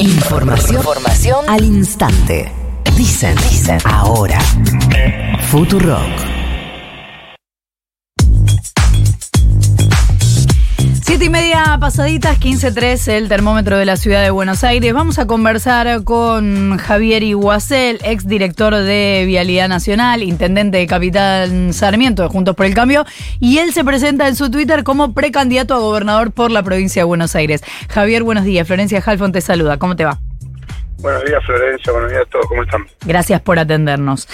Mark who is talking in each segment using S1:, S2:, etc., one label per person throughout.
S1: Información, información al instante. Dicen, dicen, ahora. Futurock.
S2: Y media pasaditas, 15.3, el termómetro de la ciudad de Buenos Aires. Vamos a conversar con Javier Iguacel, ex director de Vialidad Nacional, intendente de Capitán Sarmiento de Juntos por el Cambio, y él se presenta en su Twitter como precandidato a gobernador por la provincia de Buenos Aires. Javier, buenos días. Florencia Halfon te saluda. ¿Cómo te va?
S3: Buenos días, Florencia. Buenos días a todos. ¿Cómo están?
S2: Gracias por atendernos.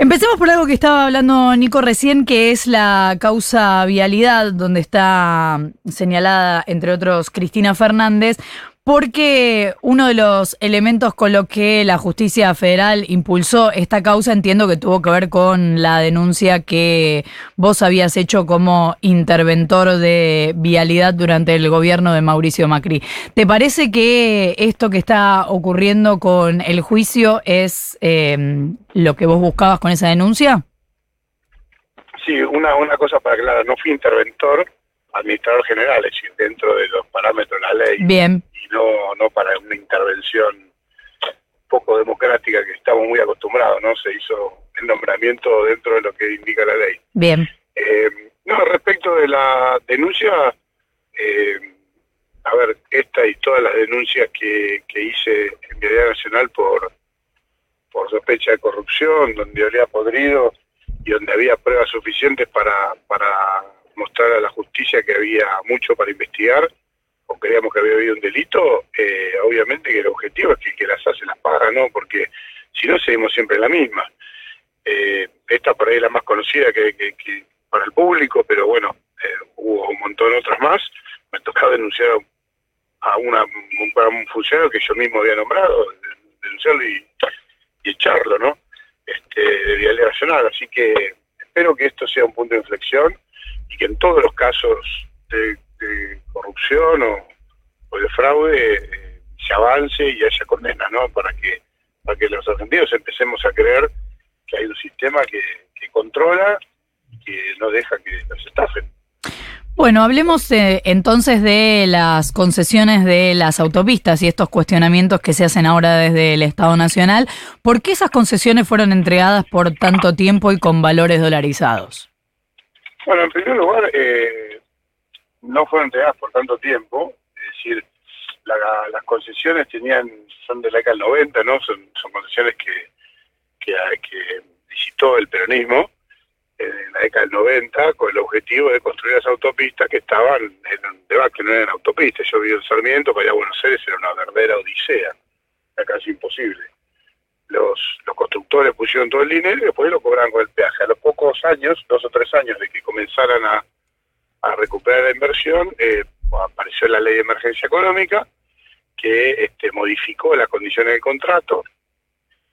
S2: Empecemos por algo que estaba hablando Nico recién, que es la causa vialidad, donde está señalada, entre otros, Cristina Fernández, porque uno de los elementos con los que la justicia federal impulsó esta causa entiendo que tuvo que ver con la denuncia que vos habías hecho como interventor de vialidad durante el gobierno de Mauricio Macri. ¿Te parece que esto que está ocurriendo con el juicio es eh, lo que vos buscabas con esa denuncia?
S3: Sí, una, una cosa para aclarar, no fui interventor, administrador general, es decir, dentro de los parámetros de la ley.
S2: Bien
S3: no, no para una intervención poco democrática que estamos muy acostumbrados, ¿no? Se hizo el nombramiento dentro de lo que indica la ley.
S2: Bien.
S3: Eh, no, respecto de la denuncia, eh, a ver, esta y todas las denuncias que, que hice en Vialidad Nacional por, por sospecha de corrupción, donde había podrido y donde había pruebas suficientes para, para mostrar a la justicia que había mucho para investigar, o creíamos que había habido un delito, eh, obviamente que el objetivo es que que las hace las paga, ¿no? Porque si no, seguimos siempre la misma. Eh, esta por ahí es la más conocida que, para el público, pero bueno, eh, hubo un montón de otras más. Me tocaba denunciar a, una, un, funcionario que yo mismo había nombrado, denunciarlo y, echarlo, ¿no? Este, de Vialidad Nacional. Así que espero que esto sea un punto de inflexión y que en todos los casos de corrupción o, de fraude eh, se avance y haya condena, ¿no? Para que, para que los argentinos empecemos a creer que hay un sistema que, controla y que no deja que nos estafen.
S2: Bueno, hablemos eh, entonces de las concesiones de las autopistas y estos cuestionamientos que se hacen ahora desde el Estado Nacional. ¿Por qué esas concesiones fueron entregadas por tanto tiempo y con valores dolarizados?
S3: Bueno, en primer lugar, eh, no fueron entregadas por tanto tiempo, es decir, las concesiones tenían son de la década del 90, ¿no? Son, son concesiones que, que, visitó el peronismo en la década del 90 con el objetivo de construir las autopistas que estaban en un debate que no eran autopistas. Yo vivo en Sarmiento, para ir a Buenos Aires era una verdadera odisea, era casi imposible. Los, los constructores pusieron todo el dinero y después lo cobraban con el peaje. A los pocos años, dos o tres años de que comenzaran a a recuperar la inversión, eh, apareció la ley de emergencia económica que este, modificó las condiciones del contrato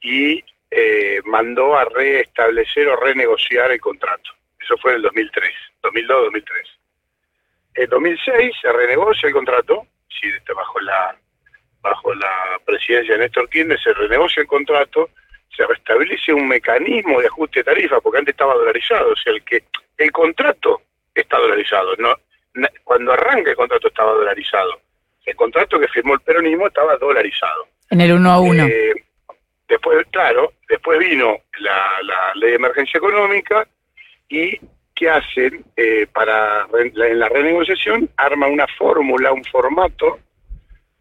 S3: y eh, mandó a reestablecer o renegociar el contrato. Eso fue en el 2003, 2002-2003. En 2006 se renegocia el contrato, sí, este, bajo la bajo la presidencia de Néstor Kirchner se renegocia el contrato, se restablece un mecanismo de ajuste de tarifa, porque antes estaba dolarizado, o sea, el que el contrato está dolarizado. No, cuando arranca el contrato estaba dolarizado. El contrato que firmó el peronismo estaba dolarizado.
S2: En el 1 a 1.
S3: Eh, después, claro, después vino la, ley de emergencia económica y ¿qué hacen? Eh, para en la renegociación arman una fórmula, un formato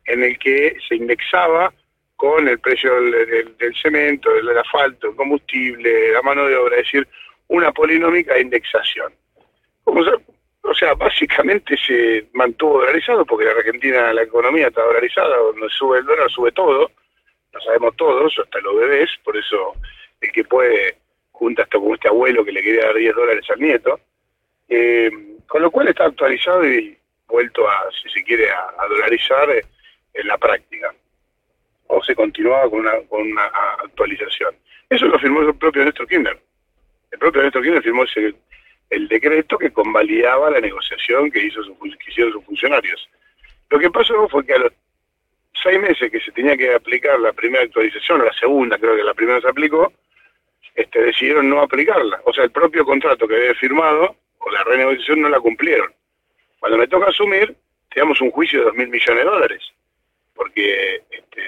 S3: en el que se indexaba con el precio del, del cemento, del asfalto, el combustible, la mano de obra, es decir, una polinómica de indexación o sea, básicamente se mantuvo dolarizado porque en Argentina la economía está dolarizada, donde sube el dólar sube todo, lo sabemos todos, hasta los bebés, por eso el que puede junta hasta con este abuelo que le quería dar 10 dólares al nieto, eh, con lo cual está actualizado y vuelto a, si se quiere, a, dolarizar eh, en la práctica. Continuaba con una, con una actualización. Eso lo firmó el propio Néstor Kirchner. El propio Néstor Kirchner firmó ese el decreto que convalidaba la negociación que, hizo su, hicieron sus funcionarios. Lo que pasó fue que a los seis meses que se tenía que aplicar la primera actualización, o la segunda, creo que la primera se aplicó, este, decidieron no aplicarla. O sea, el propio contrato que había firmado, o la renegociación, no la cumplieron. Cuando me toca asumir, teníamos un juicio de dos mil millones de dólares, porque este,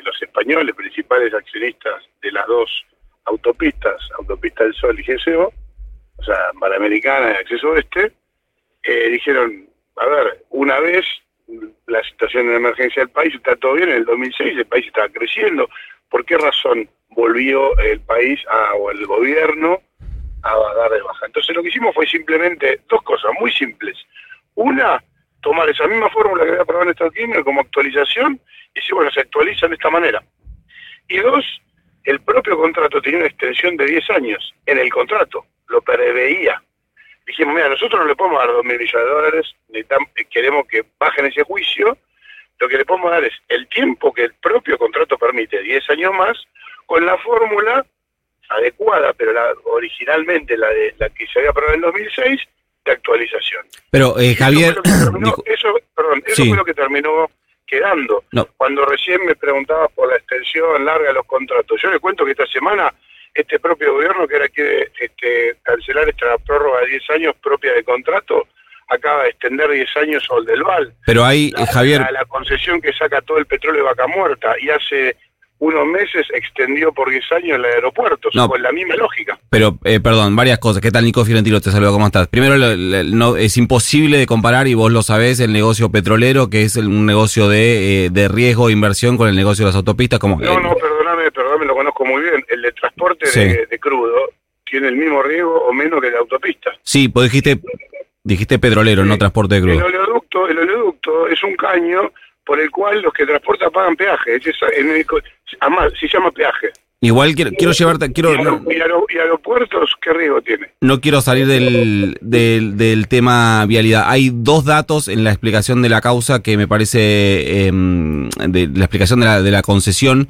S3: españoles, principales accionistas de las dos autopistas, Autopista del Sol y GSO, o sea, Panamericana y Acceso Oeste, eh, dijeron, a ver, una vez la situación de emergencia del país está todo bien, en el 2006 el país estaba creciendo, ¿por qué razón volvió el país o el gobierno a dar de baja? Entonces lo que hicimos fue simplemente dos cosas muy simples. Una, tomar esa misma fórmula que había aprobado en Estados Unidos como actualización y decir, bueno, se actualiza de esta manera. Y dos, el propio contrato tenía una extensión de 10 años en el contrato, lo preveía. Dijimos, mira, nosotros no le podemos dar 2 mil millones de dólares, queremos que bajen ese juicio, lo que le podemos dar es el tiempo que el propio contrato permite, 10 años más, con la fórmula adecuada, pero la, originalmente la de la que se había aprobado en 2006, de actualización.
S4: Pero, eh, Javier...
S3: Eso, perdón, eso fue lo que terminó quedando. Cuando recién me preguntaba por la extensión larga de los contratos, yo le cuento que esta semana este propio gobierno que ahora quiere este, cancelar esta prórroga de 10 años propia de contrato, acaba de extender 10 años al del Val.
S4: Pero hay, Javier...
S3: La, la, concesión que saca todo el petróleo de vaca muerta y hace unos meses extendió por 10 años el aeropuerto, no, con la misma lógica.
S4: Pero, eh, perdón, varias cosas. ¿Qué tal, Nico Fiorentino? Te saludo, ¿cómo estás? Primero, no, es imposible de comparar, y vos lo sabés, el negocio petrolero, que es un negocio de, eh, de riesgo e inversión, con el negocio de las autopistas. Como,
S3: no, no, perdóname, perdóname, lo conozco muy bien. El de transporte de, crudo tiene el mismo riesgo o menos que el de autopista.
S4: Sí, pues dijiste, dijiste petrolero, no transporte de crudo.
S3: El oleoducto, el oleoducto es un caño por el cual los que transportan pagan peaje. Es en el, además, se llama peaje.
S4: Igual quiero, quiero llevarte, quiero...
S3: ¿Y, aeropuertos qué riesgo tiene?
S4: No quiero salir del, del, tema vialidad. Hay dos datos en la explicación de la causa que me parece, em, de la explicación de la, de la concesión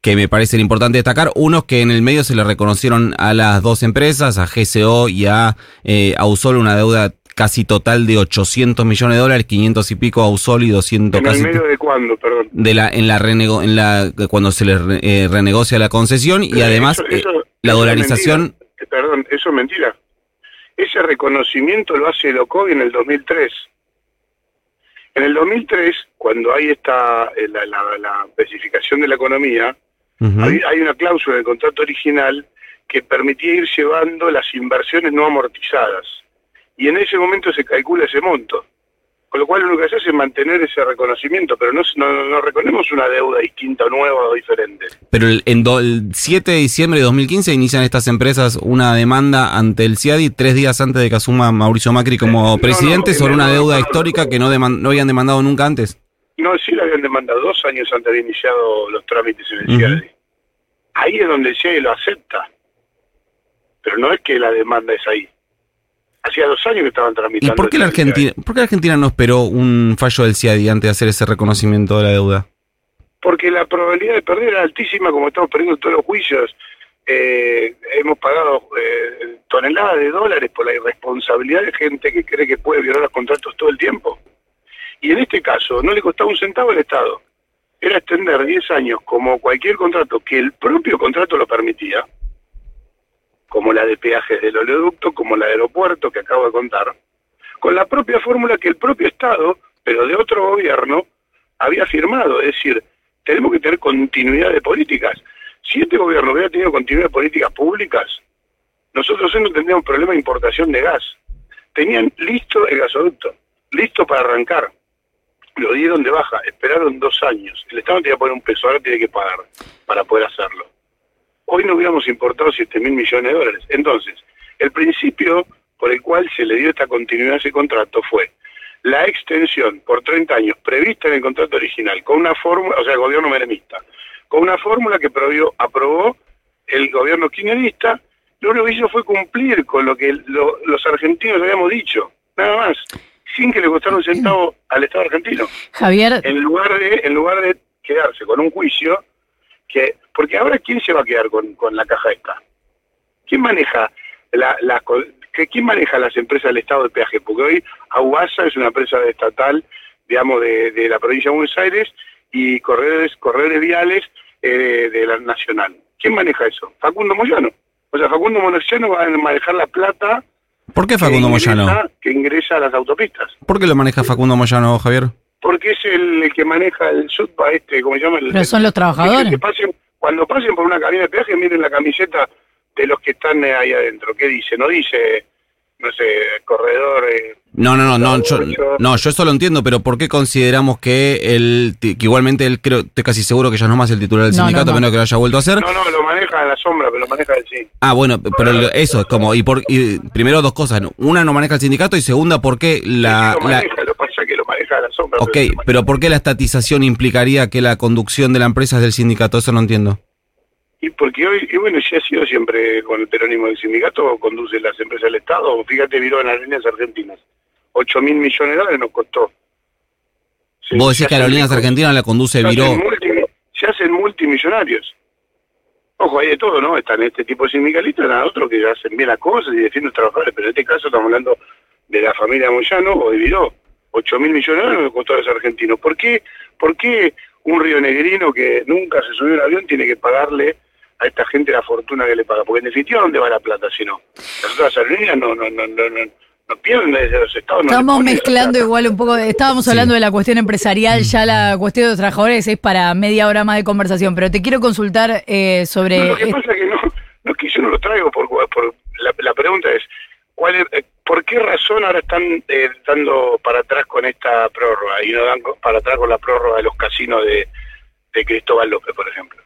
S4: que me parecen importante destacar. Uno es que en el medio se le reconocieron a las dos empresas, a GCO y a eh, Ausol, una deuda casi total de 800 millones de dólares, 500 y pico a Usol y 200
S3: ¿En
S4: casi.
S3: ¿En el medio de cuándo, perdón?
S4: De la, en la, renego, en la cuando se le eh, renegocia la concesión y además eh, la dolarización.
S3: Eh, perdón, eso es mentira. Ese reconocimiento lo hace el OCOI en el 2003. En el 2003, cuando hay esta la, la, especificación de la economía, hay, hay una cláusula del contrato original que permitía ir llevando las inversiones no amortizadas y en ese momento se calcula ese monto. Con lo cual lo que hace es mantener ese reconocimiento, pero no, no, reconocemos una deuda distinta, nueva o diferente.
S4: Pero el, en el 7 de diciembre de 2015 inician estas empresas una demanda ante el CIADI tres días antes de que asuma Mauricio Macri como presidente sobre una deuda histórica que no, no habían demandado nunca antes.
S3: No, sí la habían demandado dos años antes de iniciado los trámites en el CIADI. Ahí es donde el CIADI lo acepta. Pero no es que la demanda es ahí hacía dos años que estaban tramitando.
S4: ¿Y por qué, la Argentina, por qué la Argentina no esperó un fallo del CIADI antes de hacer ese reconocimiento de la deuda?
S3: Porque la probabilidad de perder era altísima, como estamos perdiendo todos los juicios. Eh, hemos pagado eh, toneladas de dólares por la irresponsabilidad de gente que cree que puede violar los contratos todo el tiempo. Y en este caso no le costaba un centavo al Estado. Era extender 10 años como cualquier contrato que el propio contrato lo permitía como la de peajes del oleoducto, como la de aeropuerto que acabo de contar, con la propia fórmula que el propio Estado, pero de otro gobierno, había firmado. Es decir, tenemos que tener continuidad de políticas. Si este gobierno hubiera tenido continuidad de políticas públicas, nosotros no tendríamos problema de importación de gas. Tenían listo el gasoducto, listo para arrancar. Lo dieron de baja, esperaron dos años. El Estado tenía que poner un peso, ahora tiene que pagar para poder hacerlo hoy no hubiéramos importado 7 mil millones de dólares. Entonces, el principio por el cual se le dio esta continuidad a ese contrato fue la extensión por 30 años prevista en el contrato original, con una fórmula, o sea, el gobierno menemista, con una fórmula que aprobó el gobierno kirchnerista, lo único que hizo fue cumplir con lo que los argentinos habíamos dicho, nada más, sin que le costara un centavo al Estado argentino.
S2: Javier.
S3: En lugar de, en lugar de quedarse con un juicio que porque ahora quién se va a quedar con, la caja esta quién maneja la, la quién maneja las empresas del Estado de peaje porque hoy Aguasa es una empresa estatal digamos de, la provincia de Buenos Aires y corredores corredores viales eh, de la nacional quién maneja eso Facundo Moyano o sea Facundo Moyano va a manejar la plata
S4: ¿Por qué Facundo Moyano?
S3: Que ingresa a las autopistas.
S4: ¿Por qué lo maneja Facundo Moyano, Javier?
S3: Porque es el, el que maneja el SUTPA este, ¿cómo se llama? El,
S2: Pero son los trabajadores.
S3: que pasen, cuando pasen por una cabina de peaje, miren la camiseta de los que están eh, ahí adentro. ¿Qué dice? No dice, no sé, corredor. eh,
S4: No, no, no, no, yo, no, yo eso lo entiendo, pero ¿por qué consideramos que él, que igualmente él creo, estoy casi seguro que ya no es más el titular del
S2: No, no,
S4: sindicato,
S2: no.
S4: a menos que lo haya vuelto a hacer?
S3: no, no, lo maneja en la sombra, pero lo maneja él sí.
S4: Ah, bueno, pero eso es como, y por, y primero dos cosas, una no maneja el sindicato y segunda, ¿por qué la,
S3: Sí, lo
S4: la-
S3: maneja, lo pasa que lo maneja en la sombra.
S4: ok, pero ¿por qué la estatización implicaría que la conducción de la empresa es del sindicato? Eso no entiendo.
S3: Y porque hoy, y bueno, si ha sido siempre con el peronismo del sindicato, conduce las empresas del Estado. Fíjate, viró en Aerolíneas Argentinas. 8 mil millones de dólares nos costó.
S4: Vos decís que Aerolíneas. Argentinas la conduce
S3: se
S4: Viró.
S3: hacen, multi- se hacen multimillonarios. Ojo, hay de todo, ¿no? Están este tipo de sindicalistas, están otros que hacen bien las cosas y defienden a los trabajadores, pero en este caso estamos hablando de la familia Moyano o de Viró. 8 mil millones de dólares costó a los argentinos. ¿Por qué, ¿Por qué un río negrino que nunca se subió a un avión tiene que pagarle a esta gente la fortuna que le paga? Porque en definitiva, ¿dónde va la plata si no? Las otras aerolíneas no, no, no, no, no, no pierden desde los estados.
S2: Estamos mezclando igual un poco, estábamos
S4: Sí.
S2: hablando de la cuestión empresarial, ya la cuestión de los trabajadores es para media hora más de conversación, pero te quiero consultar eh, sobre...
S3: No, lo que pasa es que no, no es que yo no lo traigo por, por la, la pregunta es ¿cuál es, eh, ¿por qué razón ahora están eh, dando para atrás con esta prórroga y no dan para atrás con la prórroga de los casinos de, de Cristóbal López, por ejemplo?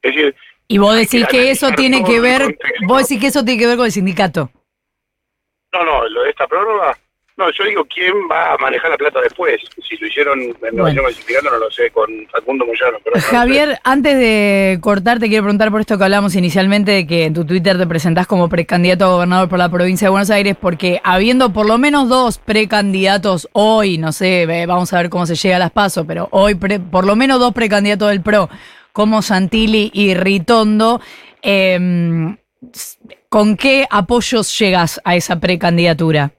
S3: Es decir,
S2: y vos decís
S3: que
S2: que eso tiene que ver, vos decís que eso tiene que ver con el sindicato.
S3: no, no, lo de esta prórroga, no, yo digo quién va a manejar la plata después. Si lo hicieron en
S2: Bueno.
S3: no lo sé, con Facundo Moyano. Pero no.
S2: Javier, antes de cortar, te quiero preguntar por esto que hablamos inicialmente, de que en tu Twitter te presentás como precandidato a gobernador por la provincia de Buenos Aires, porque habiendo por lo menos dos precandidatos hoy, no sé, vamos a ver cómo se llega a las pasos, pero hoy pre- por lo menos dos precandidatos del PRO, como Santilli y Ritondo, em, ¿con qué apoyos llegas a esa precandidatura?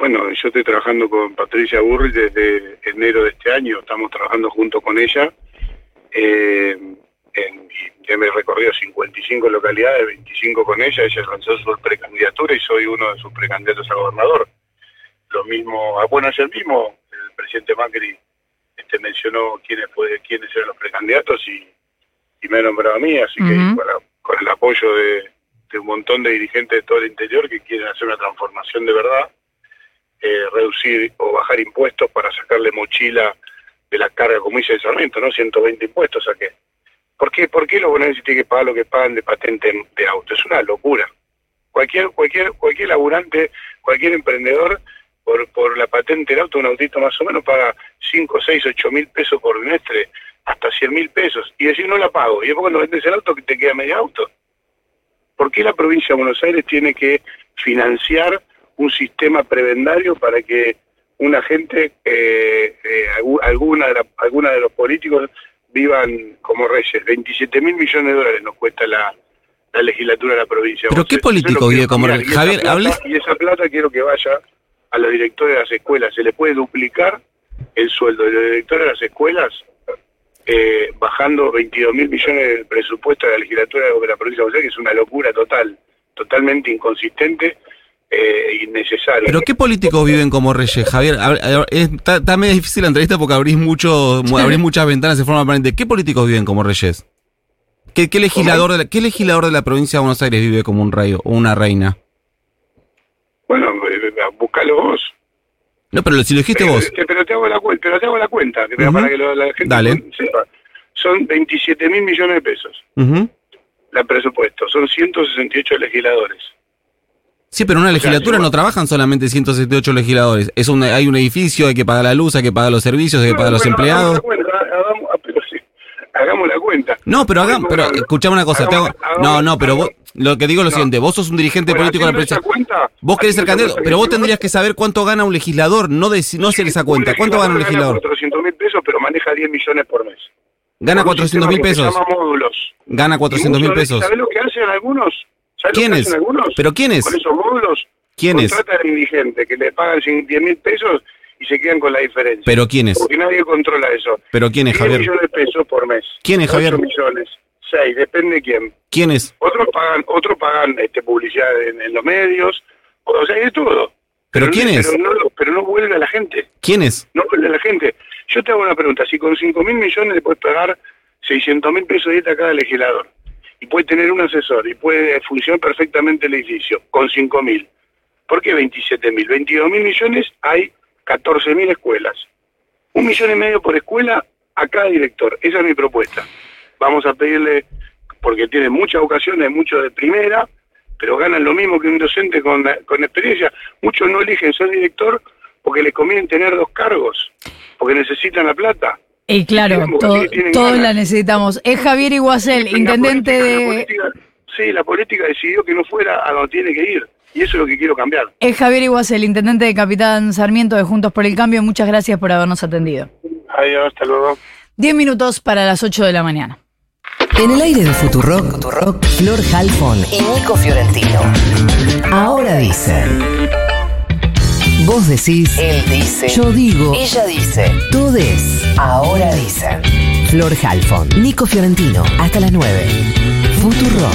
S3: Bueno, yo estoy trabajando con Patricia Burri desde enero de este año, estamos trabajando junto con ella. Eh, en, ya me he recorrido 55 localidades, 25 con ella, ella lanzó su precandidatura y soy uno de sus precandidatos a gobernador. Lo mismo, ah, bueno, ayer mismo el presidente Macri este, mencionó quiénes, puede, quiénes eran los precandidatos y, y me ha nombrado a mí, así que con, el apoyo de, de un montón de dirigentes de todo el interior que quieren hacer una transformación de verdad, eh, reducir o bajar impuestos para sacarle mochila de la carga, como dice el Sarmiento, ¿no? 120 impuestos saqué. ¿Por qué, ¿Por qué los bonaerenses tienen que pagar lo que pagan de patente en- de auto? Es una locura. Cualquier, cualquier, cualquier laburante, cualquier emprendedor, por, por la patente del auto, un autito más o menos paga 5, 6, 8 mil pesos por trimestre, hasta 100 mil pesos. Y decir, no la pago. Y después cuando vendes el auto, te queda medio auto. ¿Por qué la provincia de Buenos Aires tiene que financiar un sistema prebendario para que una gente, eh, eh, algu- alguna, de la- alguna de los políticos vivan como reyes? 27 mil millones de dólares nos cuesta la, la legislatura de la provincia.
S4: ¿Pero qué político vive como
S3: cambiar.
S4: rey?
S3: Y esa
S4: Javier, hables-
S3: Y esa plata quiero que vaya a los directores de las escuelas. Se le puede duplicar el sueldo de los directores de las escuelas eh, bajando 22 mil millones del presupuesto de la legislatura de la provincia de Buenos Aires, que es una locura total, totalmente inconsistente e innecesaria.
S4: ¿Pero qué políticos viven como reyes, Javier? A ver, a ver, es- Está, está medio difícil la entrevista porque abrís, mucho, mu- abrís muchas ventanas de forma permanente. ¿Qué políticos viven como reyes? ¿Qué, qué legislador de la, ¿Qué legislador de la provincia de Buenos Aires vive como un rey o una reina?
S3: Bueno, eh, buscalo vos.
S4: No, pero si lo dijiste
S3: pero,
S4: vos.
S3: eh, pero te hago la cuenta, pero te hago la cuenta, para que lo- la gente
S4: Dale.
S3: sepa. Son 27 mil millones de pesos
S4: Ujú.
S3: el presupuesto, son 168 legisladores.
S4: Sí, pero en una legislatura no trabajan solamente 178 legisladores. Es un, hay un edificio, hay que pagar la luz, hay que pagar los servicios, hay que pagar los empleados.
S3: Hagamos la cuenta, hagamos, ah, hagamos la cuenta.
S4: No, pero hagamos, pero escuchame una cosa. te hago-
S3: hagamos-
S4: no, no, pero vos, lo que digo es lo
S3: No.
S4: siguiente. Vos sos un dirigente
S3: Bueno,
S4: político de la
S3: haciendo esa
S4: provincia.
S3: cuenta,
S4: Vos querés ser candidato, pero vos tendrías que saber cuánto gana un legislador, no, deci- no hacer esa cuenta. ¿Cuánto gana un legislador?
S3: 400 mil pesos, pero maneja 10 millones por mes.
S4: Gana
S3: Con un
S4: 400 mil pesos. Gana 400 mil
S3: de-
S4: pesos.
S3: ¿Sabés lo que hacen algunos? ¿Sabés lo que
S4: ¿Quiénes?
S3: hacen algunos?
S4: ¿Pero quiénes?
S3: Con esos módulos.
S4: ¿Quiénes?
S3: Contratan a indigentes que le pagan 10 mil pesos y se quedan con la diferencia.
S4: ¿Pero quiénes?
S3: Porque nadie controla eso.
S4: ¿Pero quiénes,
S3: 10
S4: Javier?
S3: millones de pesos por mes.
S4: ¿Quiénes,
S3: 8
S4: Javier?
S3: millones. 6, depende de quién.
S4: ¿Quiénes?
S3: Otros pagan, otros pagan este, publicidad en, en los medios. O sea, hay de todo.
S4: ¿Pero
S3: no-
S4: quiénes?
S3: Pero no, pero no vuelve a la gente.
S4: ¿Quiénes?
S3: No vuelve a la gente. Yo te hago una pregunta. Si con 5 mil millones le puedes pagar 600 mil pesos de dieta a cada legislador, y puede tener un asesor, y puede funcionar perfectamente el edificio, con 5 mil, ¿por qué 27 mil? 22 mil millones hay 14 mil escuelas. Un millón y medio por escuela a cada director. Esa es mi propuesta. Vamos a pedirle, porque tiene muchas ocasiones, muchos de primera, pero ganan lo mismo que un docente con, con experiencia. Muchos no eligen ser director porque les conviene tener dos cargos, porque necesitan la plata.
S2: Y claro, todo- todos
S3: ganas.
S2: la necesitamos. Es Javier Iguacel,
S3: La
S2: intendente
S3: política- la
S2: de...
S3: política- sí, la política decidió que no fuera a donde tiene que ir. Y eso es lo que quiero cambiar.
S2: Es Javier Iguacel, intendente de Capitán Sarmiento de Juntos por el Cambio. Muchas gracias por habernos atendido.
S3: Adiós, hasta luego.
S2: Diez minutos para las 8 de la mañana.
S1: En el aire de Futurock, Futurock, Flor Halfon y Nico Fiorentino. Ahora dicen. Vos decís. Él dice. Yo digo. Ella dice. Todes. Ahora dicen. Flor Halfon, Nico Fiorentino. Hasta las 9. Futurock.